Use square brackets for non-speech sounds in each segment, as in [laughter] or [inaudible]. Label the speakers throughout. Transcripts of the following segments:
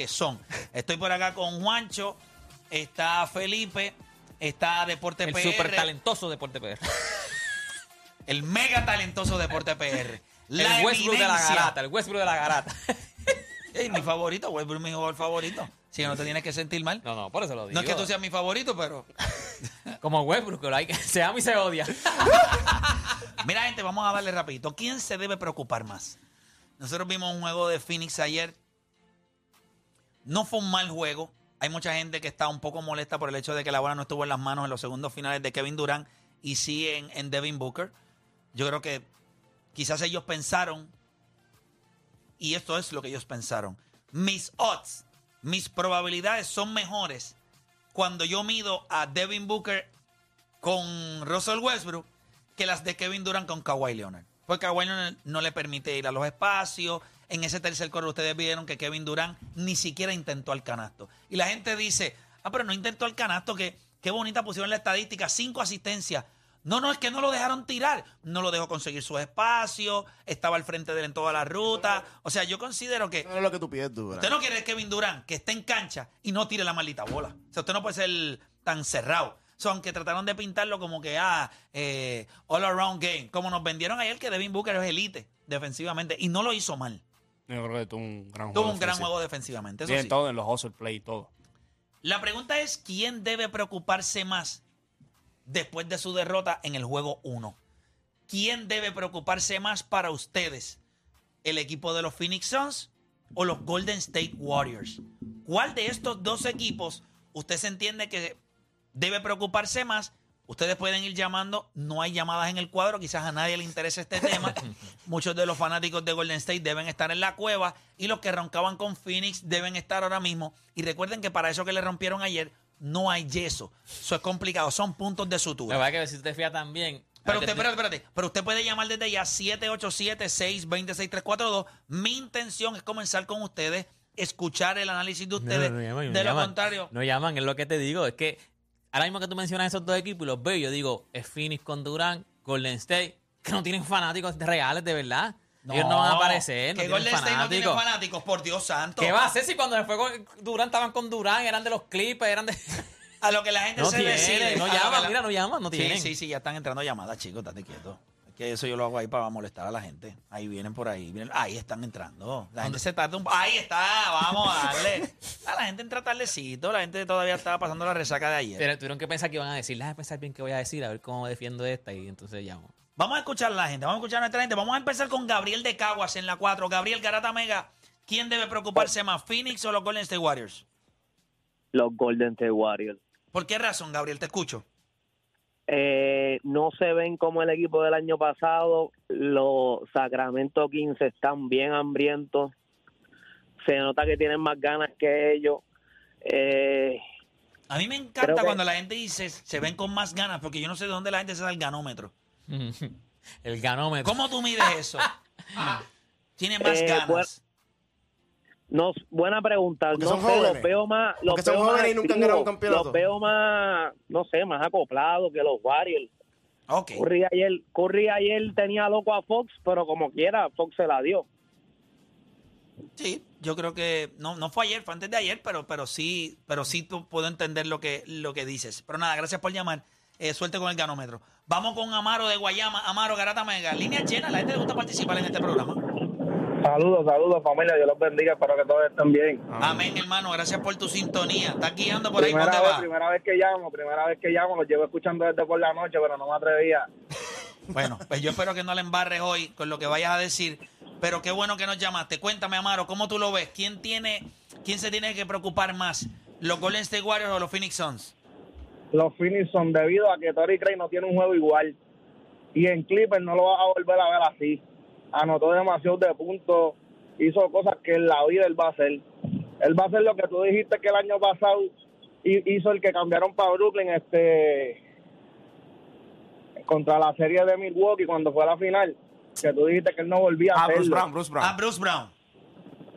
Speaker 1: que son. Estoy por acá con Juancho, está Felipe, está Deporte
Speaker 2: El
Speaker 1: PR,
Speaker 2: súper talentoso Deporte PR.
Speaker 1: el mega talentoso Deporte PR. La
Speaker 2: el Westbrook de la garata, el Westbrook de la garata. [laughs]
Speaker 1: Ey, mi favorito, Westbrook es mi jugador favorito. Si no te tienes que sentir mal.
Speaker 2: No, no, por eso lo digo.
Speaker 1: No es que tú seas mi favorito, pero. [laughs]
Speaker 2: Como Westbrook, lo hay que se ama y se odia. [laughs]
Speaker 1: Mira, gente, vamos a darle rapidito. ¿Quién se debe preocupar más? Nosotros vimos un juego de Phoenix ayer. No fue un mal juego. Hay mucha gente que está un poco molesta por el hecho de que la bola no estuvo en las manos en los segundos finales de Kevin Durant y sí en, Devin Booker. Yo creo que quizás ellos pensaron, y esto es lo que ellos pensaron, mis odds, mis probabilidades son mejores cuando yo mido a Devin Booker con Russell Westbrook que las de Kevin Durant con Kawhi Leonard. Porque Kawhi Leonard no le permite ir a los espacios. En ese tercer coro ustedes vieron que Kevin Durant ni siquiera intentó al canasto. Y la gente dice, ah, pero no intentó al canasto, que qué bonita pusieron la estadística, cinco asistencias. No, no, es que no lo dejaron tirar. No lo dejó conseguir su espacio, estaba al frente de él en toda la ruta. O sea, yo considero que
Speaker 3: Eso es lo que tú pides, tú,
Speaker 1: Usted no quiere Kevin Durant que esté en cancha y no tire la maldita bola. O sea, usted no puede ser tan cerrado. O sea, aunque trataron de pintarlo como que, ah, eh, all around game. Como nos vendieron ayer que Devin Booker es elite defensivamente. Y no lo hizo mal.
Speaker 4: Yo creo que tuvo un gran
Speaker 1: Tuvo
Speaker 4: juego.
Speaker 1: un gran
Speaker 4: defensivo.
Speaker 1: juego defensivamente. Eso sí.
Speaker 4: todo en los hustle play y todo.
Speaker 1: La pregunta es, ¿quién debe preocuparse más después de su derrota en el juego 1? ¿Quién debe preocuparse más para ustedes? ¿El equipo de los Phoenix Suns o los Golden State Warriors? ¿Cuál de estos dos equipos usted se entiende que debe preocuparse más? Ustedes pueden ir llamando, no hay llamadas en el cuadro, quizás a nadie le interese este tema. [laughs] Muchos de los fanáticos de Golden State deben estar en la cueva y los que roncaban con Phoenix deben estar ahora mismo. Y recuerden que para eso que le rompieron ayer no hay yeso. Eso es complicado, son puntos de
Speaker 2: La
Speaker 1: sutura.
Speaker 2: verdad que si usted te fía también.
Speaker 1: Pero usted,
Speaker 2: te-
Speaker 1: espérate, espérate. Pero usted puede llamar desde ya 787-626-342. Mi intención es comenzar con ustedes, escuchar el análisis de ustedes.
Speaker 2: no, no llaman, no
Speaker 1: de lo
Speaker 2: llaman.
Speaker 1: contrario,
Speaker 2: No llaman, es lo que te digo. Es que ahora mismo que tú mencionas esos dos equipos y los veo, yo digo, es Phoenix con Durant, Golden State, que no tienen fanáticos reales de verdad. Ellos no van a aparecer, no
Speaker 1: que Golden State no tiene
Speaker 2: fanáticos.
Speaker 1: por Dios santo.
Speaker 2: ¿Qué va a hacer si cuando se fue con Durant estaban con Durant, eran de los Clippers, eran de...
Speaker 1: A lo que la gente
Speaker 2: No
Speaker 1: se
Speaker 2: tienen,
Speaker 1: decide.
Speaker 2: no llaman,
Speaker 1: la-
Speaker 2: mira, no llaman, no
Speaker 1: Sí,
Speaker 2: tienen.
Speaker 1: sí, sí, ya están entrando llamadas, chicos, estate quieto. Que eso yo lo hago ahí para molestar a la gente. Ahí vienen por ahí. vienen- ahí están entrando. La gente se tarda un Ahí está, vamos a darle. A la gente entra tardecito. La gente todavía estaba pasando la resaca de ayer.
Speaker 2: Pero tuvieron que pensar que iban a decir, déjame pensar bien qué voy a decir, a ver cómo defiendo esta, y entonces llamo.
Speaker 1: Vamos a escuchar a la gente, vamos a escuchar a nuestra gente. Vamos a empezar con Gabriel de Caguas en la 4. Gabriel Garata Mega, ¿quién debe preocuparse más, Phoenix o los Golden State Warriors?
Speaker 5: los Golden State Warriors.
Speaker 1: ¿Por qué razón, Gabriel? Te escucho.
Speaker 5: Eh, no se ven como el equipo del año pasado. Los Sacramento Kings están bien hambrientos. Se nota que tienen más ganas que ellos. Eh,
Speaker 1: A mí me encanta
Speaker 5: que-
Speaker 1: cuando la gente dice se ven con más ganas, porque yo no sé de dónde la gente se da el ganómetro. [laughs]
Speaker 2: El ganómetro.
Speaker 1: ¿Cómo tú mides eso? [laughs] Tiene más
Speaker 5: Eh,
Speaker 1: ganas.
Speaker 5: pues, no, buena pregunta.
Speaker 3: Porque
Speaker 5: no
Speaker 3: son
Speaker 5: sé,
Speaker 3: jóvenes.
Speaker 5: los veo más. Los
Speaker 3: Porque son
Speaker 5: veo más
Speaker 3: jóvenes y nunca han
Speaker 5: activos,
Speaker 3: ganado un campeonato.
Speaker 5: Los veo más, no sé, más acoplados que los Warriors.
Speaker 1: ok.
Speaker 5: Curry ayer, Curry ayer tenía loco a Fox, pero como quiera, Fox se la dio.
Speaker 1: Sí, yo creo que no, no fue ayer, fue antes de ayer, pero, pero sí, pero sí tú- puedo entender lo que, lo que dices. Pero nada, gracias por llamar. Eh, suerte con el ganómetro. Vamos con Amaro de Guayama. Amaro, Garata Mega. Línea llena, la gente le gusta participar en este programa.
Speaker 6: Saludos, saludos familia, Dios los bendiga, espero que todos estén bien.
Speaker 1: Amén, hermano. Gracias por tu sintonía. ¿Estás guiando por ahí? ¿Por
Speaker 6: Primera
Speaker 1: dónde
Speaker 6: vez, primera vez que llamo, primera vez que llamo, los llevo escuchando desde por la noche, pero no me atrevía. [laughs]
Speaker 1: Bueno, pues yo espero que no le embarres hoy con lo que vayas a decir. Pero qué bueno que nos llamaste. Cuéntame, Amaro, ¿cómo tú lo ves? ¿Quién tiene, quién se tiene que preocupar más? ¿Los Golden State Warriors o los Phoenix Suns?
Speaker 6: Los Phoenix son debido a que Tory Craig no tiene un juego igual. Y en Clippers no lo vas a volver a ver así. Anotó demasiado de puntos, hizo cosas que en la vida él va a hacer. Él va a hacer lo que tú dijiste que el año pasado hi- hizo el que cambiaron para Brooklyn este contra la serie de Milwaukee cuando fue a la final. Que tú dijiste que él no volvía a
Speaker 3: Ah, Bruce
Speaker 6: hacerlo.
Speaker 3: Brown, Bruce Brown.
Speaker 1: Ah, Bruce Brown.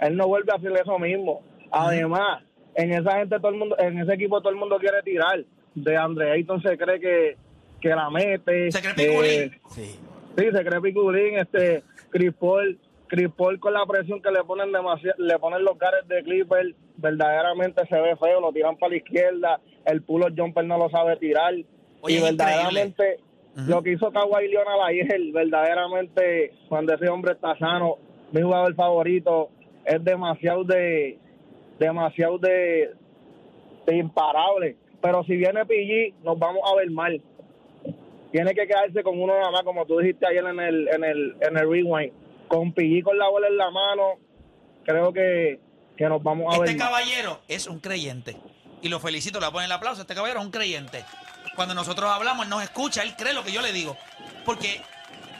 Speaker 6: él no vuelve a hacer eso mismo. Además, en esa gente todo el mundo, en ese equipo todo el mundo quiere tirar. De Andre Ayton se cree que, que la mete.
Speaker 1: Se cree
Speaker 6: eh.
Speaker 3: Sí.
Speaker 6: sí, se cree piculín, este Chris Paul, Chris Paul con la presión que le ponen demasiado, le ponen los gares de Clipper, verdaderamente se ve feo, lo tiran para la izquierda, el pulo jumper no lo sabe tirar.
Speaker 1: Oye,
Speaker 6: y verdaderamente lo que hizo Kawhi Leonard ayer, verdaderamente, cuando ese hombre está sano, mi jugador favorito, es demasiado de, demasiado de, de imparable. Pero si viene PG, nos vamos a ver mal. Tiene que quedarse con uno nada más, como tú dijiste ayer en el, en el, en el rewind. Con PG con la bola en la mano, creo que, que nos vamos a
Speaker 1: Este
Speaker 6: ver mal.
Speaker 1: caballero es un creyente. Y lo felicito, le voy a poner el aplauso. Este caballero es un creyente. Cuando nosotros hablamos, él nos escucha, él cree lo que yo le digo. Porque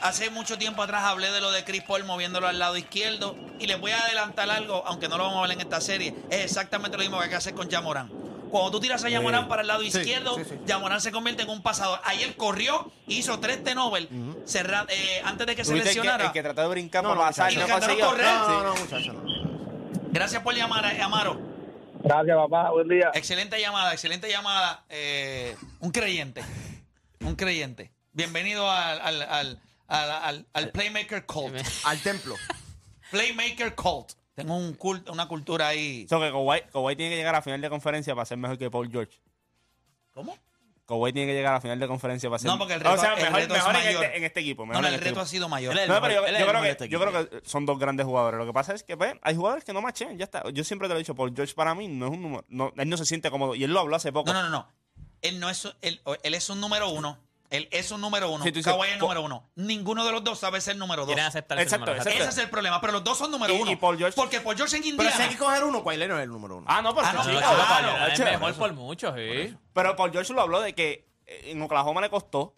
Speaker 1: hace mucho tiempo atrás hablé de lo de Chris Paul moviéndolo al lado izquierdo. Y les voy a adelantar algo, aunque no lo vamos a ver en esta serie. Es exactamente lo mismo que hay que hacer con Yamorán. Cuando tú tiras a Yamorán para el lado
Speaker 3: Sí,
Speaker 1: izquierdo,
Speaker 3: sí, sí.
Speaker 1: Yamorán se convierte en un pasador. Ayer corrió, hizo tres T-Nobel cerra- eh, antes de que se
Speaker 4: Tuviste el que,
Speaker 1: lesionara.
Speaker 4: el que trató de brincar
Speaker 3: no,
Speaker 4: pasar
Speaker 1: y
Speaker 4: no
Speaker 1: correr.
Speaker 3: No, no, no, muchacho, no.
Speaker 1: Gracias por llamar, eh, Amaro.
Speaker 6: Gracias, papá. Buen día.
Speaker 1: Excelente llamada, excelente llamada. Eh, un creyente. Un creyente. Bienvenido al, al, al, al, al- al Playmaker Cult.
Speaker 3: Al templo.
Speaker 1: Playmaker Cult. Tengo un culto, una cultura ahí.
Speaker 4: So que Kawhi, Kawhi tiene que llegar a final de conferencia para ser mejor que Paul George.
Speaker 1: ¿Cómo?
Speaker 4: Kawhi tiene que llegar a final de conferencia para ser
Speaker 1: No, porque el
Speaker 4: o
Speaker 1: reto-
Speaker 4: sea,
Speaker 1: el
Speaker 4: mejor,
Speaker 1: reto es
Speaker 4: mejor en,
Speaker 1: mayor.
Speaker 4: este, en este equipo.
Speaker 1: No,
Speaker 4: mejor
Speaker 1: no,
Speaker 4: en
Speaker 1: el
Speaker 4: este
Speaker 1: reto ha sido mayor.
Speaker 3: Es
Speaker 4: No, pero yo,
Speaker 3: es
Speaker 4: creo que,
Speaker 3: este
Speaker 4: yo creo que son dos grandes jugadores. Lo que pasa es que pues, hay jugadores que no machen. Ya está. Yo siempre te lo he dicho. Paul George para mí no es un número. No, él no se siente cómodo. Y él lo habló hace poco.
Speaker 1: No, no, no, no. Él no es, él, él es un número uno. Él es un número uno.
Speaker 4: Sí, tú dices,
Speaker 1: Kawhi es el
Speaker 4: po-
Speaker 1: número uno. Ninguno de los dos sabe ser número dos.
Speaker 2: Quieren aceptar ese
Speaker 4: Exacto,
Speaker 2: número.
Speaker 4: exacto.
Speaker 1: Ese es el problema. Pero los dos son número
Speaker 4: Y-
Speaker 1: uno.
Speaker 4: y Paul George-
Speaker 1: Porque Paul George en
Speaker 3: Pero
Speaker 1: Indiana.
Speaker 3: si hay que coger uno, Kawhi Leonard es el número uno.
Speaker 4: Ah, no, por
Speaker 1: Ah, no,
Speaker 4: sí, claro.
Speaker 2: es
Speaker 4: Chévere,
Speaker 2: mejor
Speaker 4: eso.
Speaker 2: por mucho, sí.
Speaker 4: Pero Paul George lo habló de que eh, en Oklahoma le costó.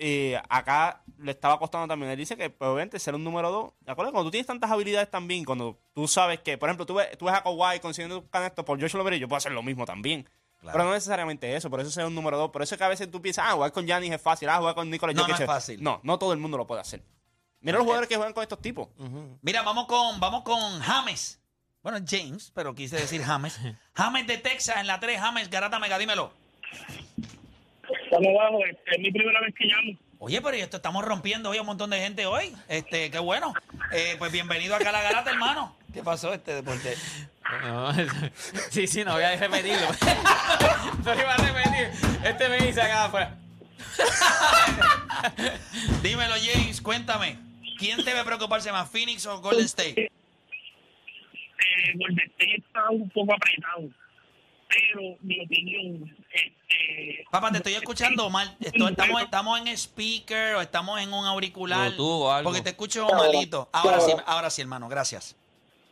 Speaker 4: Y acá le estaba costando también. Él dice que, pues, obviamente, ser un número dos. Acuérdate, cuando tú tienes tantas habilidades también, cuando tú sabes que, por ejemplo, tú ves, tú ves a Kawhi consiguiendo canastos, Paul George lo veré, yo puedo hacer lo mismo también. Pero no necesariamente eso, por eso ser un número dos. Por eso es que a veces tú piensas, ah, jugar con Giannis es fácil, ah, jugar con Nicolas
Speaker 1: No, no es fácil.
Speaker 4: No, no todo el mundo lo puede hacer. Mira los jugadores que juegan con estos tipos.
Speaker 1: Mira, vamos con, vamos con James. Bueno, James, pero quise decir James. [laughs] James de Texas en la 3. James, Garata Mega, dímelo.
Speaker 7: Estamos bajo, este, es mi primera vez que llamo.
Speaker 1: Oye, pero esto estamos rompiendo hoy a un montón de gente hoy. Este, qué bueno. Eh, pues bienvenido acá a la Garata, hermano. ¿Qué pasó este deporte?
Speaker 2: No, [laughs] sí, sí, no voy a repetirlo. [laughs] no iba a repetir. Este me dice acá afuera. [laughs]
Speaker 1: Dímelo, James, cuéntame. ¿Quién debe preocuparse más, Phoenix o Golden State?
Speaker 7: Eh, Golden State está un poco apretado, pero mi opinión, este,
Speaker 1: Papá, te estoy escuchando mal. Esto- estamos, estamos en speaker o estamos en un auricular.
Speaker 2: Algo.
Speaker 1: Porque te escucho malito. Ahora sí, ahora sí, hermano, gracias.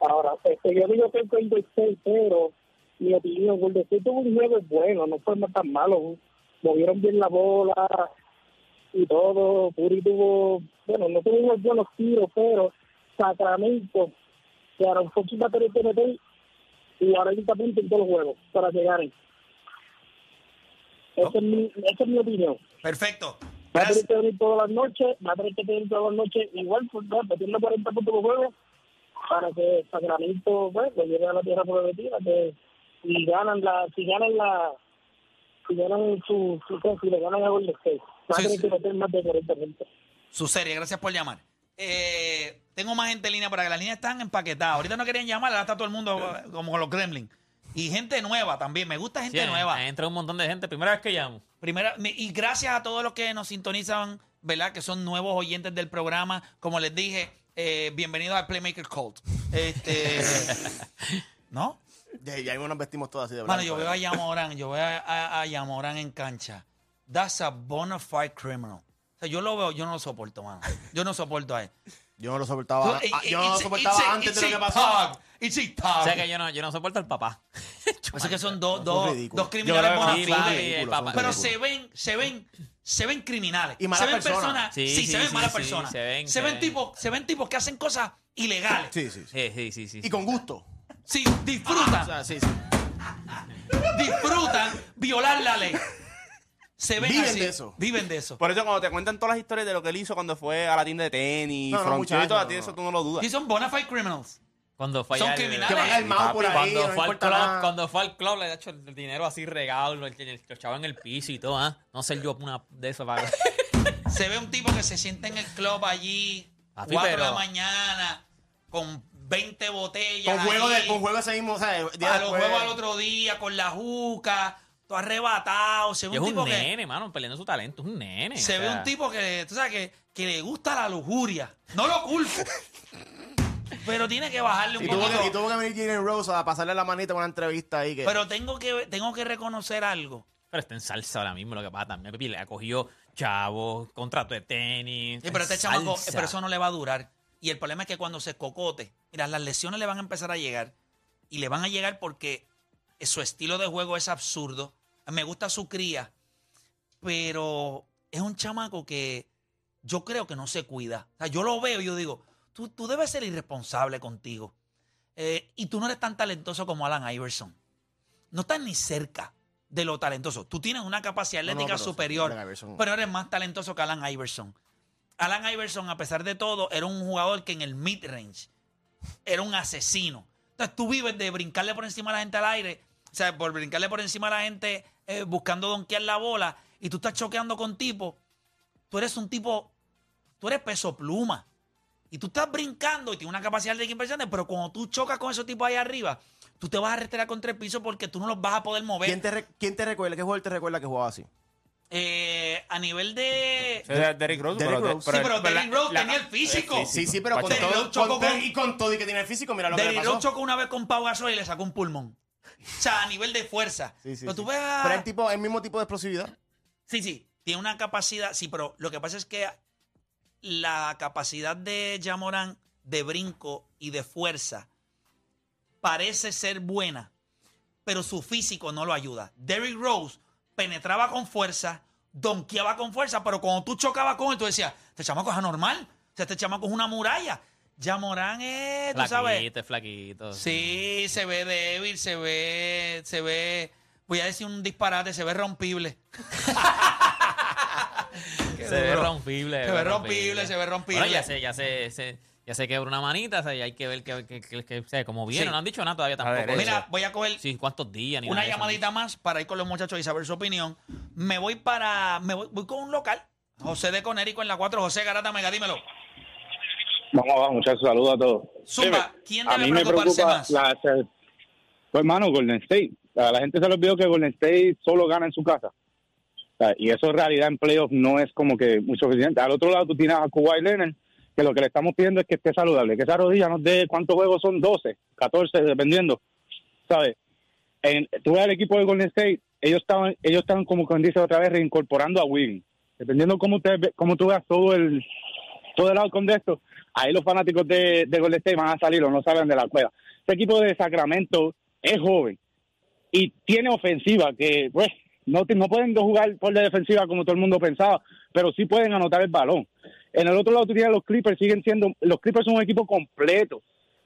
Speaker 7: Ahora, este, yo digo que es Golden State, pero mi opinión, Golden State tuvo un juego bueno, no fue tan malo, movieron bien la bola y todo, Puri tuvo, bueno, no tuvo unos buenos tiros, pero Sacramento, que Aaron Fox va a tener que meter 40 puntos en todos los juegos para llegar ahí. Esa es mi, esa es mi opinión.
Speaker 1: Perfecto.
Speaker 7: Va a tener que venir todas las noches, va a tener que venir todas las noches, igual, pues, metiendo 40 puntos por juego, para que Sacramento, pues, lo lleve a la tierra prometida, que si ganan la, si ganan la, si ganan su, su si le ganan a Golden State, va a
Speaker 1: Sí,
Speaker 7: tener
Speaker 1: sí.
Speaker 7: que meter más de 40 puntos.
Speaker 1: Su serie, gracias por llamar. Eh, tengo más gente en línea para que las líneas están empaquetadas. Ahorita no querían llamar, ahora está todo el mundo como con los Gremlin. Y gente nueva también. Me gusta gente
Speaker 2: Sí,
Speaker 1: nueva.
Speaker 2: entra un montón de gente. Primera vez que llamo.
Speaker 1: Primera, mi- y gracias a todos los que nos sintonizan, ¿verdad? Que son nuevos oyentes del programa. Como les dije, eh, bienvenidos al Playmaker Cult. Este, [laughs] ¿No?
Speaker 3: Ya, ya mismo nos vestimos todos así de
Speaker 1: Mano,
Speaker 3: blanco.
Speaker 1: yo veo a Yamorán, yo veo a, a- a Yamorán en cancha. That's a bona fide criminal. O sea, yo lo veo, yo no lo soporto, mano. Yo no soporto a él.
Speaker 3: Yo no lo soportaba,
Speaker 1: So,
Speaker 3: yo no lo
Speaker 1: it's-
Speaker 3: soportaba
Speaker 1: it's a-
Speaker 3: antes de
Speaker 1: it's
Speaker 3: lo que
Speaker 1: a
Speaker 3: pasó.
Speaker 1: tug. It's a.
Speaker 2: O sea que yo no, yo no soporto al papá. [laughs]
Speaker 1: Así que son dos,
Speaker 3: Son
Speaker 1: dos,
Speaker 3: ridículos.
Speaker 1: dos criminales
Speaker 4: Yo creo que
Speaker 1: bona fide.
Speaker 3: ridículos, son
Speaker 1: Pero
Speaker 3: ridículos.
Speaker 1: se ven, se ven, se ven criminales.
Speaker 3: Y malas
Speaker 1: se ven
Speaker 3: personas.
Speaker 2: Sí,
Speaker 1: sí,
Speaker 2: sí,
Speaker 1: se ven
Speaker 2: sí,
Speaker 1: malas
Speaker 2: sí,
Speaker 1: personas.
Speaker 2: se ven,
Speaker 1: se
Speaker 2: se
Speaker 1: ven
Speaker 2: ven.
Speaker 1: tipos, se ven tipos que hacen cosas ilegales.
Speaker 3: Sí, sí, sí.
Speaker 2: Sí, sí, sí, sí.
Speaker 3: Y con gusto.
Speaker 1: Sí,
Speaker 3: O
Speaker 1: disfrutan,
Speaker 3: sea, sí, sí.
Speaker 1: disfrutan violar la ley. Se ven
Speaker 3: Viven
Speaker 1: así,
Speaker 3: de eso.
Speaker 1: Viven de eso.
Speaker 4: Por eso cuando te cuentan todas las historias de lo que él hizo cuando fue a la tienda de tenis,
Speaker 3: No, no,
Speaker 4: y
Speaker 3: muchacho,
Speaker 4: todo,
Speaker 3: no,
Speaker 4: a ti
Speaker 3: no.
Speaker 4: eso tú no lo dudas.
Speaker 1: Y son bona fide criminals.
Speaker 2: Cuando fue
Speaker 1: Son
Speaker 2: allá el-
Speaker 1: criminales.
Speaker 3: Que van armados por ahí,
Speaker 2: Cuando
Speaker 3: no
Speaker 2: fue, al
Speaker 3: importa
Speaker 2: club,
Speaker 3: nada.
Speaker 2: cuando fue al club le ha hecho el dinero así regalo, el, el, el chavo en el piso y todo, ¿ah? No ser yo una de esas para... [laughs]
Speaker 1: Se ve un tipo que se sienta en el club allí,
Speaker 2: Papi,
Speaker 1: 4 de
Speaker 2: pero-
Speaker 1: la mañana, con 20 botellas.
Speaker 3: Con juego,
Speaker 1: ahí,
Speaker 3: de, con juego ese mismo, o sea, día
Speaker 1: a los
Speaker 3: después-
Speaker 1: juegos al otro día, con la juca, todo arrebatado. Se
Speaker 2: Y
Speaker 1: ve
Speaker 2: es
Speaker 1: un
Speaker 2: un
Speaker 1: tipo que.
Speaker 2: nene, mano, peleando su talento. Es un nene.
Speaker 1: Se
Speaker 2: o
Speaker 1: ve
Speaker 2: sea,
Speaker 1: un tipo que, tú sabes, que, que le gusta la lujuria. No lo culpo. [laughs] pero tiene que bajarle un
Speaker 3: Y tuvo,
Speaker 1: poquito.
Speaker 3: que, y tuvo que venir Jalen Rose a pasarle la manita en una entrevista ahí. Que,
Speaker 1: Pero tengo que, tengo que reconocer algo.
Speaker 2: Pero está en salsa ahora mismo lo que pasa también. Pipi le ha cogido chavos, contrato de tenis.
Speaker 1: Sí, pero este chamaco, pero eso no le va a durar. Y el problema es que cuando se cocote, mira, las lesiones le van a empezar a llegar. Y le van a llegar porque su estilo de juego es absurdo. Me gusta su cría, pero es un chamaco que yo creo que no se cuida. O sea, yo lo veo y yo digo, tú, tú debes ser irresponsable contigo. Eh, y tú no eres tan talentoso como Alan Iverson. No estás ni cerca de lo talentoso. Tú tienes una capacidad
Speaker 3: No, no,
Speaker 1: atlética
Speaker 3: pero
Speaker 1: superior,
Speaker 3: Iverson-
Speaker 1: pero eres más talentoso que Alan Iverson. Alan Iverson, a pesar de todo, era un jugador que en el mid-range era un asesino. Entonces tú vives de brincarle por encima a la gente al aire, o sea, por brincarle por encima a la gente eh, buscando donkear la bola, y tú estás choqueando con tipos. Tú eres un tipo, tú eres peso pluma. Y tú estás brincando y tienes una capacidad de impresionante, pero cuando tú chocas con esos tipos ahí arriba, tú te vas a retirar contra el piso porque tú no los vas a poder mover.
Speaker 3: ¿Quién te, re- ¿Quién te recuerda? ¿Qué jugador te recuerda que jugaba así?
Speaker 1: Eh, a nivel de...
Speaker 4: Ese era Derrick Rose.
Speaker 3: Derrick
Speaker 4: pero-
Speaker 3: Rose.
Speaker 1: Sí, pero Derrick Rose
Speaker 4: la-
Speaker 1: tenía el físico.
Speaker 3: Sí, sí, pero con
Speaker 1: Derrick
Speaker 3: todo,
Speaker 1: Rose chocó
Speaker 3: con-
Speaker 1: con-
Speaker 3: y con todo y que tiene el físico, mira lo que le
Speaker 1: Derrick
Speaker 3: pasó.
Speaker 1: Rose chocó una vez con Pau Gasol y le sacó un pulmón. O sea, a nivel de fuerza.
Speaker 3: Sí, sí,
Speaker 1: pero
Speaker 3: sí.
Speaker 1: tú ves a-
Speaker 3: Pero el, tipo, el mismo tipo de explosividad.
Speaker 1: Sí, sí. Tiene una capacidad. Sí, pero lo que pasa es que la capacidad de Jamoran de brinco y de fuerza parece ser buena, pero su físico no lo ayuda. Derrick Rose penetraba con fuerza, donkeaba con fuerza, pero cuando tú chocabas con él, tú decías, este chamaco es anormal. O sea, este chamaco es una muralla. Jamoran es, tú sabes.
Speaker 2: Es flaquito.
Speaker 1: Sí, se ve débil, se ve, se ve, voy a decir un disparate, se ve rompible. [laughs]
Speaker 2: Se ve rompible.
Speaker 1: Se ve rompible, se ve rompible.
Speaker 2: Bueno, ya sé, ya sé, se- ya se quebró una manita, o sea, y hay que ver que, que, que, que- o sea, cómo viene.
Speaker 1: Sí.
Speaker 2: No han dicho nada todavía tampoco.
Speaker 4: ver,
Speaker 1: Mira, voy a coger
Speaker 2: Sí, cuántos días. Ni
Speaker 1: una
Speaker 2: nada de eso.
Speaker 1: llamadita más para ir con los muchachos y saber su opinión. Me voy para, me voy, voy con un local, José de Conérico en la 4, José Garata Mega, dímelo.
Speaker 8: Vamos abajo, muchachos, saludos a todos.
Speaker 1: Zumba, ¿quién
Speaker 8: a
Speaker 1: debe
Speaker 8: mí me
Speaker 1: preocuparse
Speaker 8: preocupa
Speaker 1: más?
Speaker 8: la- pues hermano, Golden State. La gente se le olvidó que Golden State solo gana en su casa. Y eso en realidad en playoffs no es como que muy suficiente. Al otro lado tú tienes a Kawhi Leonard, que lo que le estamos pidiendo es que esté saludable, que esa rodilla nos dé cuántos juegos son, 12, 14, dependiendo. ¿Sabes? En, tú ves al equipo de Golden State, ellos estaban, ellos estaban como quien dice otra vez reincorporando a Wiggins. Dependiendo cómo, te, cómo tú veas todo el, todo el outcome de esto, ahí los fanáticos de, de Golden State van a salir o no saben de la cueva. Este equipo de Sacramento es joven y tiene ofensiva que, pues, no, no pueden jugar por la defensiva como todo el mundo pensaba, pero sí pueden anotar el balón. En el otro lado tú tienes los Clippers, siguen siendo, los Clippers son un equipo completo.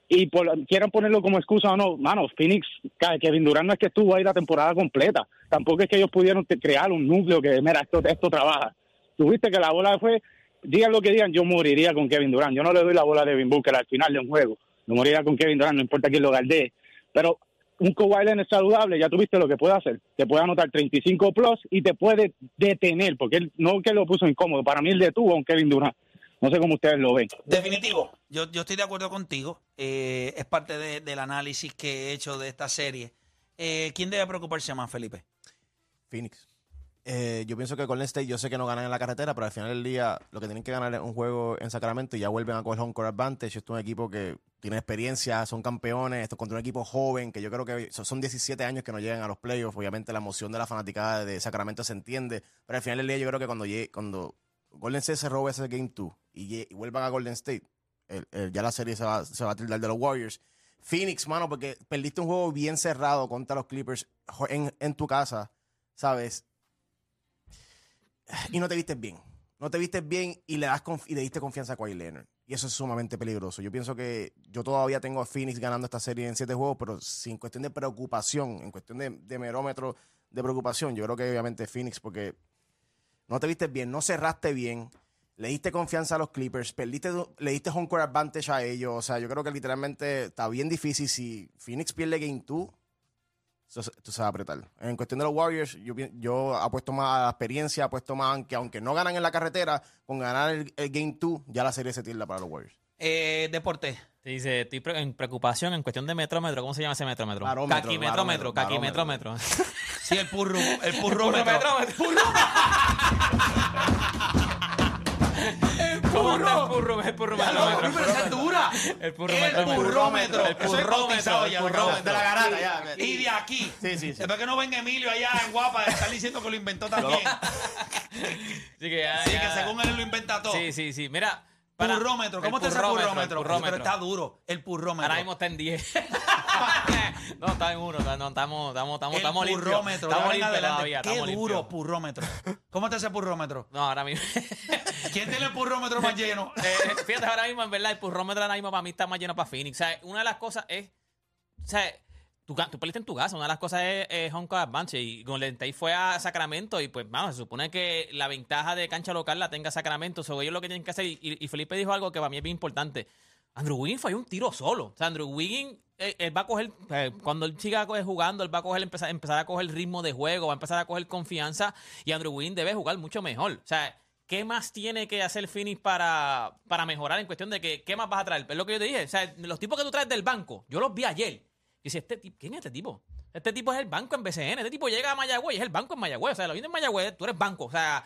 Speaker 8: Y por, quieran ponerlo como excusa o no, mano, Phoenix, Kevin Durant no es que estuvo ahí la temporada completa. Tampoco es que ellos pudieron crear un núcleo que, mira, esto, esto trabaja. Tuviste que la bola fue, digan lo que digan, yo moriría con Kevin Durant. Yo no le doy la bola a Devin Booker al final de un juego. No moriría con Kevin Durant, no importa quién lo galdee. Pero un Kawhi Leonard saludable, ya tuviste lo que puede hacer. Te puede anotar 35 plus y te puede detener, porque él no que lo puso incómodo. Para mí él detuvo a un Kevin Durant. No sé cómo ustedes lo ven.
Speaker 1: Definitivo, yo, yo estoy de acuerdo contigo. Eh, es parte de- del análisis que he hecho de esta serie. Eh, ¿Quién debe preocuparse más, Felipe?
Speaker 3: Phoenix. Eh, yo pienso que Golden State, yo sé que no ganan en la carretera, pero al final del día lo que tienen que ganar es un juego en Sacramento y ya vuelven a coger home court advantage. Esto es un equipo que tiene experiencia, son campeones, esto es contra un equipo joven, que yo creo que son- son 17 años que no llegan a los playoffs. Obviamente la emoción de la fanaticada de Sacramento se entiende, pero al final del día yo creo que cuando, Golden State se robe ese Game 2 y, vuelvan a Golden State, ya la serie se va, se va a tildar de los Warriors. Phoenix, mano, porque perdiste un juego bien cerrado contra los Clippers en, en tu casa, ¿sabes? Y no te vistes bien. No te vistes bien y le, das y le diste confianza a Kawhi Leonard. Y eso es sumamente peligroso. Yo pienso que yo todavía tengo a Phoenix ganando esta serie en siete juegos, pero sin cuestión de preocupación, en cuestión de, de merómetro de preocupación, yo creo que obviamente Phoenix, porque no te vistes bien, no cerraste bien, le diste confianza a los Clippers, perdiste, le diste home court advantage a ellos. O sea, yo creo que literalmente está bien difícil. Si Phoenix pierde Game 2, va a apretar. En cuestión de los Warriors, yo, yo apuesto más a la experiencia, apuesto más que aunque no ganan en la carretera, con ganar el, el Game 2, ya la serie se tilda para los Warriors.
Speaker 1: Eh, deporte.
Speaker 2: Te dice, estoy pre- en preocupación en cuestión de metrómetro. ¿Cómo se llama ese metrómetro? Caquimetrómetro, caquimetrómetro. [laughs] [laughs]
Speaker 1: Sí, el purru, el purrómetro. [laughs]
Speaker 2: ¿Cómo está el purro? El
Speaker 1: es dura.
Speaker 2: El purro
Speaker 1: El purrómetro.
Speaker 2: El
Speaker 1: bautizado
Speaker 2: El
Speaker 1: ya,
Speaker 2: purrómetro.
Speaker 3: De la garata, ya.
Speaker 1: Y de aquí.
Speaker 3: Sí, sí, sí.
Speaker 1: Después que no venga Emilio allá en Guapa de estar diciendo que lo inventó [laughs] también.
Speaker 2: Así que, ya,
Speaker 1: según él lo inventa todo.
Speaker 2: Sí, sí, sí. Mira. Para-
Speaker 1: Purrómetro. ¿Cómo
Speaker 2: el
Speaker 1: te hace
Speaker 2: purrómetro,
Speaker 1: purrómetro?
Speaker 2: el purrómetro.
Speaker 1: Pero está duro. El purrómetro.
Speaker 2: Ahora mismo está en 10. [laughs] no, está en 1. No, estamos, estamos, estamos,
Speaker 1: el
Speaker 2: estamos limpios.
Speaker 1: purrómetro. de
Speaker 2: Estamos
Speaker 1: ahora en
Speaker 2: limpios
Speaker 1: adelante.
Speaker 2: todavía.
Speaker 1: Qué
Speaker 2: estamos
Speaker 1: duro
Speaker 2: limpios.
Speaker 1: purrómetro. ¿Cómo te hace purrómetro?
Speaker 2: No, ahora mismo. [laughs]
Speaker 1: ¿Quién tiene el purrómetro más lleno? [laughs]
Speaker 2: Eh, fíjate, ahora mismo, en verdad, el purrómetro ahora mismo para mí está más lleno para Phoenix. O sea, una de las cosas es. O sea, tú, tú perdiste en tu casa. Una de las cosas es, es home court advantage. Y Golden State fue a Sacramento. Y pues, vamos, se supone que la ventaja de cancha local la tenga Sacramento. So, ellos lo que tienen que hacer. Y, Felipe dijo algo que para mí es bien importante. Andrew Wiggins fue un tiro solo. O sea, Andrew Wiggins, eh, él va a coger, eh, cuando él siga jugando, él va a coger, empezar, empezar a coger ritmo de juego, va a empezar a coger confianza y Andrew Wiggins debe jugar mucho mejor. O sea, ¿qué más tiene que hacer Phoenix para, para mejorar en cuestión de que, qué más vas a traer? Es lo que yo te dije. O sea, los tipos que tú traes del banco, yo los vi ayer. Y decía, este, tipo- ¿quién es este tipo? Este tipo es el banco en BCN. Este tipo llega a Mayagüez y es el banco en Mayagüez. O sea, lo viene en Mayagüez, tú eres banco. O sea,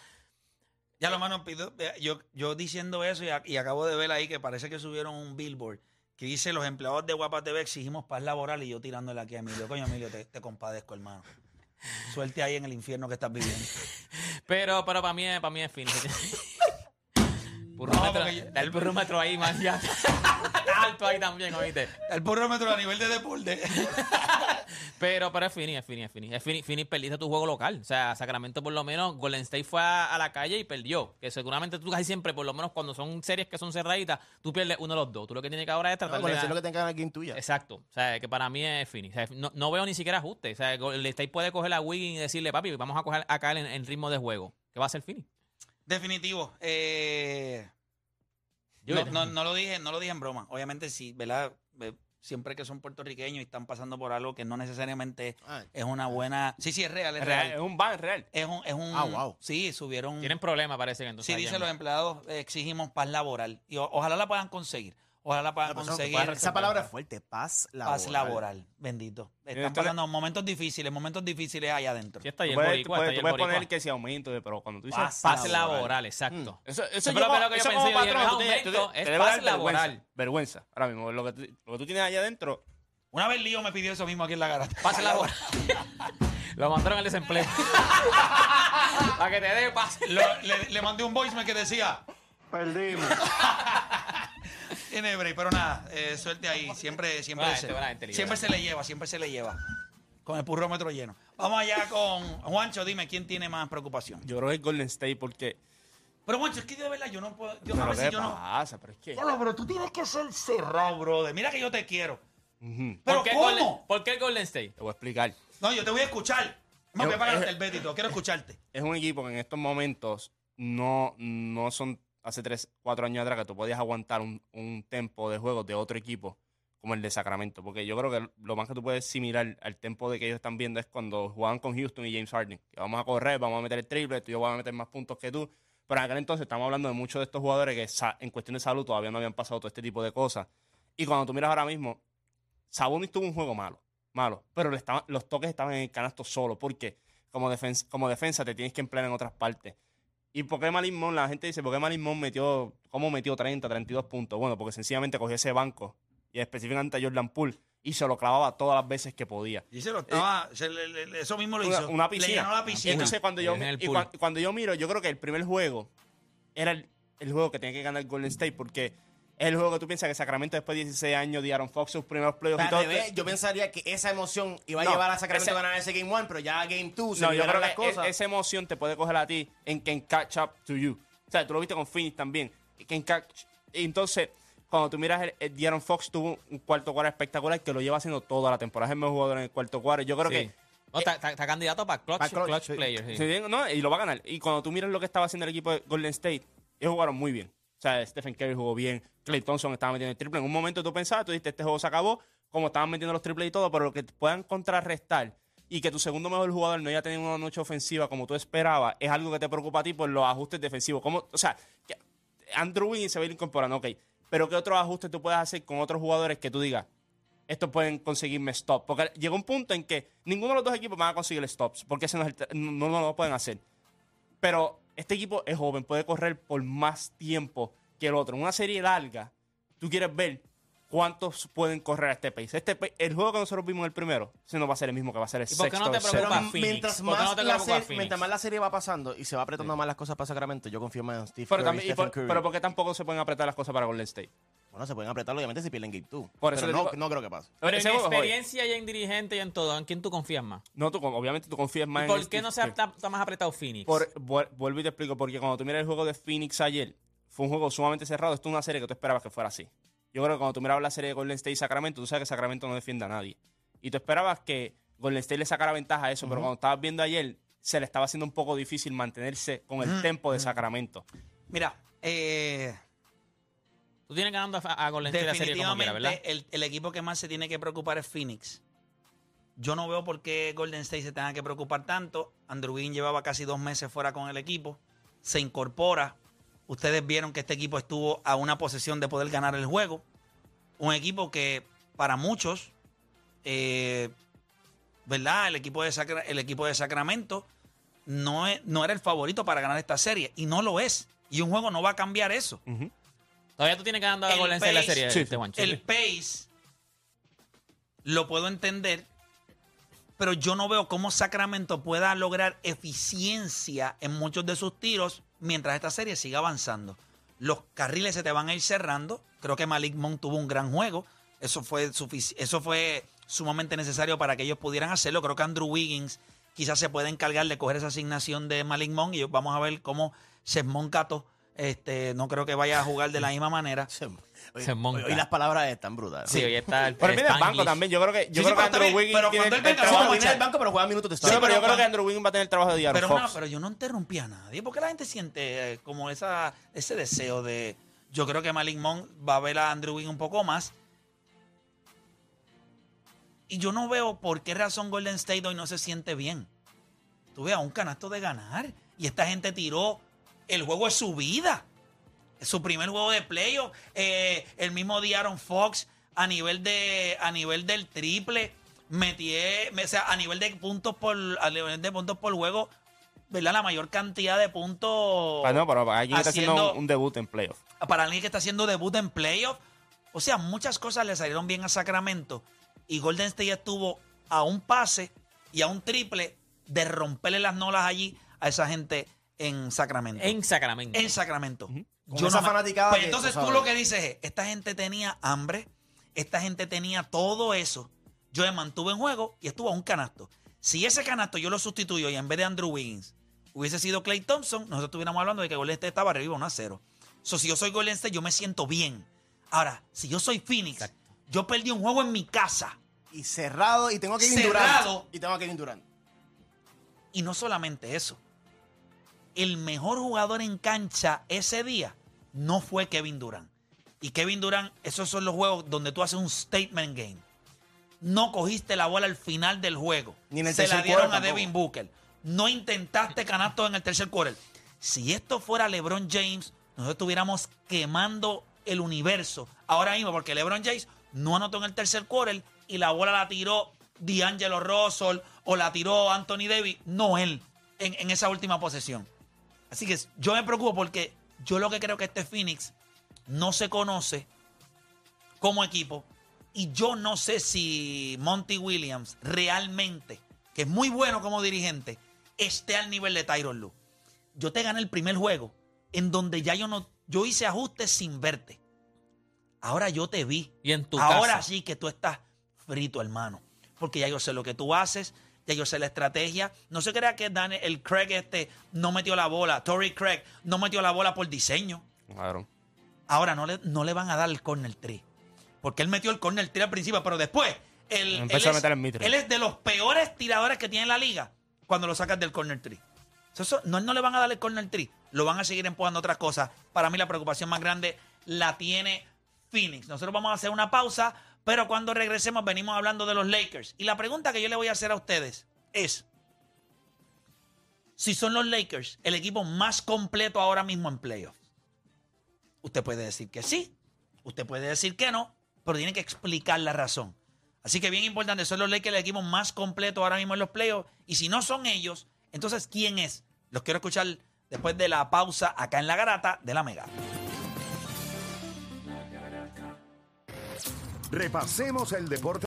Speaker 1: Ya lo mano pido. Yo, yo diciendo eso y, a- y acabo de ver ahí que parece que subieron un billboard que dice los empleados de Guapa TV exigimos paz laboral y yo tirándole aquí a Emilio. Coño, Emilio, te, te compadezco, hermano. Suerte ahí en el infierno que estás viviendo. [laughs]
Speaker 2: Pero, pero para mí, para mí es [laughs]
Speaker 1: Porque
Speaker 2: da el purrómetro ahí, man. Ya [laughs] está alto ahí también, oíste.
Speaker 1: El purrómetro a nivel de deporte. [laughs]
Speaker 2: Pero, pero es Phoenix, es Phoenix, es Phoenix. Es Phoenix, Phoenix perdiste tu juego local. O sea, Sacramento por lo menos, Golden State fue a, a la calle y perdió. Que seguramente tú casi siempre, por lo menos cuando son series que son cerraditas, tú pierdes uno de los dos. Tú lo que tienes que ahora es tratar
Speaker 3: Con
Speaker 2: de...
Speaker 3: decir lo
Speaker 2: ganar-
Speaker 3: que tengan aquí en tuya.
Speaker 2: Exacto. O sea, que para mí es Phoenix. O sea, no, no veo ni siquiera ajuste. O sea, Golden State puede coger a Wiggins y decirle, papi, vamos a coger a caer en, en ritmo de juego. ¿Qué va a hacer Phoenix?
Speaker 1: Definitivo. Eh,
Speaker 2: Yo-
Speaker 1: no, no, no lo dije, no lo dije en broma. Obviamente sí, ¿verdad? Eh, Siempre que son puertorriqueños y están pasando por algo que no necesariamente
Speaker 3: Ah,
Speaker 1: es una buena. Sí, sí, es real, es real.
Speaker 4: real, es un ban, real.
Speaker 1: Es un, es un.
Speaker 3: Ah, wow.
Speaker 1: Sí, subieron.
Speaker 2: Tienen problemas, parece que entonces.
Speaker 1: Sí, dicen
Speaker 2: en-
Speaker 1: los empleados, eh, exigimos paz laboral. Y o- ojalá la puedan conseguir. Ojalá
Speaker 3: Pero eso-
Speaker 1: conseguir.
Speaker 3: Esa palabra es fuerte, paz laboral.
Speaker 1: Paz laboral, bendito. Están pasando momentos difíciles, momentos difíciles allá adentro.
Speaker 2: Sí, está
Speaker 4: Tú
Speaker 2: ahí el
Speaker 4: puedes, tú puedes-
Speaker 2: está ahí
Speaker 4: tú
Speaker 2: el
Speaker 4: puedes
Speaker 2: boricua.
Speaker 4: poner que sea aumento, pero cuando tú dices
Speaker 3: Paz
Speaker 2: Paz laboral, exacto.
Speaker 4: Eso, eso,
Speaker 2: Eso
Speaker 4: yo
Speaker 2: fue
Speaker 4: como-
Speaker 2: lo que yo
Speaker 4: eso
Speaker 2: pensé,
Speaker 4: como
Speaker 2: yo dije,
Speaker 4: patrón,
Speaker 2: no es
Speaker 4: tú tienes- tú
Speaker 2: aumento,
Speaker 4: te-
Speaker 2: es
Speaker 4: debe
Speaker 2: paz
Speaker 4: dar vergüenza,
Speaker 2: laboral.
Speaker 4: Vergüenza. Ahora mismo, lo que, tú- lo que tú tienes allá adentro,
Speaker 1: Una vez Lío me pidió eso mismo aquí en la garata. [laughs]
Speaker 2: Paz laboral. [laughs] Lo mandaron al desempleo. [laughs] Para que te dé paz.
Speaker 1: Lo- le, le mandé un voicemail que decía,
Speaker 6: Perdimos.
Speaker 1: Tiene break, pero nada, eh, suerte ahí. Siempre, siempre,
Speaker 2: Buena
Speaker 1: se,
Speaker 2: gente, buena gente, Lío.
Speaker 1: siempre se le lleva, siempre se le lleva. Con el purrómetro lleno. Vamos allá con Juancho, dime, ¿quién tiene más preocupación?
Speaker 4: yo creo que es Golden State porque...
Speaker 1: Pero Juancho, es que de verdad yo no puedo. Yo, a
Speaker 4: Pero ¿qué
Speaker 1: yo no.
Speaker 4: pasa? Pero es que...
Speaker 1: Diablo, pero tú tienes que ser cerrado, brother. Mira que yo te quiero.
Speaker 4: Ujú.
Speaker 1: ¿Pero
Speaker 2: ¿Por qué,
Speaker 1: cómo?
Speaker 2: Golden, ¿Por qué el Golden State?
Speaker 4: Te voy a explicar.
Speaker 1: No, yo te voy a escuchar. Me voy a
Speaker 4: Yo- eh,
Speaker 1: el bétito. Quiero escucharte.
Speaker 4: Es un equipo que en estos momentos no, no son hace 3, 4 años atrás que tú podías aguantar un, un tempo de juego de otro equipo como el de Sacramento. Porque yo creo que lo más que tú puedes similar al tempo de que ellos están viendo es cuando jugaban con Houston y James Harden. Que vamos a correr, vamos a meter el triple, tú yo vamos a meter más puntos que tú. Pero en aquel entonces estamos hablando de muchos de estos jugadores que en cuestión de salud todavía no habían pasado todo este tipo de cosas. Y cuando tú miras ahora mismo, Sabonis tuvo un juego malo, malo, pero los toques estaban en el canasto solo, porque como como defensa te tienes que emplear en otras partes. ¿Y por qué Malik Monk? La gente dice, ¿por qué Malik Monk metió, cómo metió 30, 32 puntos? Bueno, porque sencillamente cogió ese banco, y específicamente a Jordan Poole, y se lo clavaba todas las veces que podía.
Speaker 1: Y se lo estaba. se le- le- le- eso mismo lo
Speaker 4: Una,
Speaker 1: hizo.
Speaker 4: una piscina.
Speaker 1: Le llenó la
Speaker 4: Y
Speaker 1: piscina.
Speaker 4: entonces cuando yo,
Speaker 2: En
Speaker 4: y cua- cuando yo miro, yo creo que el primer juego era el, el juego que tenía que ganar Golden State, porque es el juego que tú piensas que Sacramento después de 16 años de Aaron Fox, sus primeros playoffs y todo.
Speaker 3: revés, yo pensaría que esa emoción iba a
Speaker 4: No,
Speaker 3: llevar a Sacramento
Speaker 4: ese-
Speaker 3: a ganar ese Game 1, pero ya Game 2 se
Speaker 4: No, yo creo
Speaker 3: las
Speaker 4: que
Speaker 3: cosas.
Speaker 4: e- esa emoción te puede coger a ti en en catch up to you. O sea, tú lo viste con Phoenix también. En catch, entonces, cuando tú miras, el, el De'Aaron Fox tuvo un cuarto cuadro espectacular que lo lleva haciendo toda la temporada. Es el mejor jugador en el cuarto cuadro. Yo creo
Speaker 2: Sí.
Speaker 4: que
Speaker 2: No, está, candidato para clutch,
Speaker 3: clutch,
Speaker 2: clutch
Speaker 3: sí.
Speaker 2: player. sí.
Speaker 4: Sí, no, y lo va a ganar. Y cuando tú miras lo que estaba haciendo el equipo de Golden State, ellos jugaron muy bien. O sea, Stephen Curry jugó bien, Clay Thompson estaba metiendo el triple. En un momento tú pensabas, tú dijiste, este juego se acabó, como estaban metiendo los triples y todo, pero lo que puedan contrarrestar y que tu segundo mejor jugador no haya tenido una noche ofensiva como tú esperabas, es algo que te preocupa a ti por los ajustes defensivos. Como, o sea, Andrew Wiggins se va a ir incorporando, ok. pero ¿qué otros ajustes tú puedes hacer con otros jugadores que tú digas, estos pueden conseguirme stop? Porque llegó un punto en que ninguno de los dos equipos van a conseguir stops, porque ese no, no, no lo pueden hacer. Pero este equipo es joven, puede correr por más tiempo que el otro. En una serie larga, tú quieres ver cuántos pueden correr a este pace. Este el juego que nosotros vimos en el primero, ese no va a ser el mismo que va a ser el
Speaker 2: ¿Y por qué
Speaker 4: sexto.
Speaker 2: no te
Speaker 4: el
Speaker 2: preocupa
Speaker 4: séptimo.
Speaker 2: Phoenix?
Speaker 3: Mientras
Speaker 2: ¿Por qué no
Speaker 3: más, la serie, mientras más la serie va pasando y se va apretando más las cosas para Sacramento, yo confío más en Steve
Speaker 4: Pero,
Speaker 3: Curry,
Speaker 4: también, y
Speaker 3: Stephen
Speaker 4: por-
Speaker 3: Curry.
Speaker 4: pero ¿por qué tampoco se pueden apretar las cosas para Golden State?
Speaker 3: Bueno, se pueden apretar obviamente si pierden Game 2.
Speaker 4: Por eso
Speaker 3: pero no,
Speaker 4: digo-
Speaker 3: no creo que pase.
Speaker 2: Pero en experiencia y en dirigente y en todo, ¿en quién tú confías más?
Speaker 4: No, tú, obviamente tú confías más
Speaker 2: ¿Y
Speaker 4: en
Speaker 2: ¿Por qué no se ha está más apretado Phoenix?
Speaker 4: Por, vuel- vuelvo y te explico, porque cuando tú miras el juego de Phoenix ayer, fue un juego sumamente cerrado. Esto es una serie que tú esperabas que fuera así. Yo creo que cuando tú mirabas la serie de Golden State y Sacramento, tú sabes que Sacramento no defiende a nadie. Y tú esperabas que Golden State le sacara ventaja a eso, pero cuando estabas viendo ayer, se le estaba haciendo un poco difícil mantenerse con el tempo de Sacramento.
Speaker 1: Mira, eh,
Speaker 2: Tú tienes ganando a, a Golden State la serie como quiera, ¿verdad?
Speaker 1: definitivamente el, el equipo que más se tiene que preocupar es Phoenix. Yo no veo por qué Golden State se tenga que preocupar tanto. Andrew Wiggins llevaba casi dos meses fuera con el equipo. Se incorpora. Ustedes vieron que este equipo estuvo a una posesión de poder ganar el juego. Un equipo que para muchos, eh, ¿verdad? El equipo, de Sacra- el equipo de Sacramento no, es- no era el favorito para ganar esta serie. Y no lo es. Y un juego no va a cambiar eso.
Speaker 2: Todavía tú tienes ganando a
Speaker 1: El
Speaker 2: Golden State la serie,
Speaker 4: sí,
Speaker 2: este Juancho.
Speaker 1: El pace lo puedo entender, pero yo no veo cómo Sacramento pueda lograr eficiencia en muchos de sus tiros mientras esta serie siga avanzando. Los carriles se te van a ir cerrando. Creo que Malik Monk tuvo un gran juego. Eso fue, eso fue sumamente necesario para que ellos pudieran hacerlo. Creo que Andrew Wiggins quizás se puede encargar de coger esa asignación de Malik Monk y vamos a ver cómo Sesmon Cato este, no creo que vaya a jugar de la misma manera. [laughs]
Speaker 3: Se,
Speaker 2: Se monta.
Speaker 3: Hoy las palabras están brutales.
Speaker 2: Sí, hoy está el
Speaker 4: Pero viene el banco también. Yo creo que, yo
Speaker 1: Sí, sí,
Speaker 4: creo que
Speaker 1: pero
Speaker 4: Andrew
Speaker 1: también-
Speaker 4: Wiggins
Speaker 1: pero
Speaker 4: tiene
Speaker 1: cuando él
Speaker 4: el
Speaker 1: venga,
Speaker 3: Sí, viene del banco, pero juega minutos de
Speaker 4: Sí,
Speaker 3: starter.
Speaker 4: pero yo creo que Andrew Wiggins va a tener el trabajo de Diaron
Speaker 1: Pero,
Speaker 4: Fox.
Speaker 1: no, pero yo no interrumpí a nadie. porque la gente siente eh, como esa, ese deseo de. Yo creo que Malik Monk va a ver a Andrew Wiggins un poco más. Y yo no veo por qué razón Golden State hoy no se siente bien. Tuve a un canasto de ganar. Y esta gente tiró el juego de su vida. Su primer juego de playoff. Eh, el mismo día Aaron Fox a nivel de a nivel del triple. Metí, o sea, a nivel de puntos por a nivel de puntos por juego, ¿verdad? La mayor cantidad de puntos
Speaker 4: Ah, no, pero alguien está haciendo un debut en playoff.
Speaker 1: para alguien que está haciendo debut en playoff. O sea, muchas cosas le salieron bien a Sacramento. Y Golden State estuvo a un pase y a un triple de romperle las nolas allí a esa gente en Sacramento.
Speaker 2: En Sacramento.
Speaker 1: En Sacramento.
Speaker 3: Con esa
Speaker 1: me-
Speaker 3: fanaticada
Speaker 1: Pues
Speaker 3: que,
Speaker 1: entonces
Speaker 3: tú
Speaker 1: lo que dices es, esta gente tenía hambre, esta gente tenía todo eso. Yo me mantuve en juego y estuvo a un canasto. Si ese canasto yo lo sustituyo y en vez de Andrew Wiggins hubiese sido Clay Thompson, nosotros estuviéramos hablando de que Golden State estaba arriba 1 a 0. So, si yo soy Golden State, yo me siento bien. Ahora, si yo soy Phoenix, yo perdí un juego en mi casa.
Speaker 3: Y cerrado, y tengo que ir
Speaker 1: Cerrado.
Speaker 3: Durant. Y tengo que ir Durant.
Speaker 1: Y no solamente eso. El mejor jugador en cancha ese día no fue Kevin Durant. Y Kevin Durant, esos son los juegos donde tú haces un statement game. No cogiste la bola al final del juego.
Speaker 3: Ni en el
Speaker 1: Se la dieron a Devin. Booker. No intentaste canasto en el tercer quarter. Si esto fuera LeBron James, nosotros estuviéramos quemando el universo ahora mismo, porque LeBron James no anotó en el tercer quarter y la bola la tiró D'Angelo Russell o la tiró Anthony Davis, no él, en, en esa última posesión. Así que yo me preocupo porque yo lo que creo que este Phoenix no se conoce como equipo y yo no sé si Monty Williams realmente, que es muy bueno como dirigente, esté al nivel de Tyron Lue. Yo te gané el primer juego en donde ya yo no, yo hice ajustes sin verte. Ahora yo te vi.
Speaker 2: Y en tu
Speaker 1: Ahora
Speaker 2: casa.
Speaker 1: sí que tú estás frito, hermano. Porque ya yo sé lo que tú haces, ya yo sé la estrategia. No se crea que Daniel, el Craig este no metió la bola, Tory Craig no metió la bola por diseño.
Speaker 4: Claro.
Speaker 1: Ahora no le, no le van a dar el corner 3. Porque él metió el corner 3 al principio, pero después. Él,
Speaker 4: Empezó
Speaker 1: él
Speaker 4: a
Speaker 1: es,
Speaker 4: meter el
Speaker 1: él es de los peores tiradores que tiene la liga cuando lo sacas del corner 3. Eso- no, no le van a dar el corner 3. Lo van a seguir empujando otras cosas. Para mí la preocupación más grande la tiene Phoenix. Nosotros vamos a hacer una pausa, pero cuando regresemos venimos hablando de los Lakers. Y la pregunta que yo le voy a hacer a ustedes es, si son los Lakers el equipo más completo ahora mismo en playoffs. Usted puede decir que sí Usted puede decir que no, pero tiene que explicar la razón. Así que bien importante, son los Lakers el equipo más completo ahora mismo en los playoffs. Y si no son ellos, entonces ¿quién es? Los quiero escuchar después de la pausa acá en la garata de la Mega.
Speaker 9: Repasemos el deporte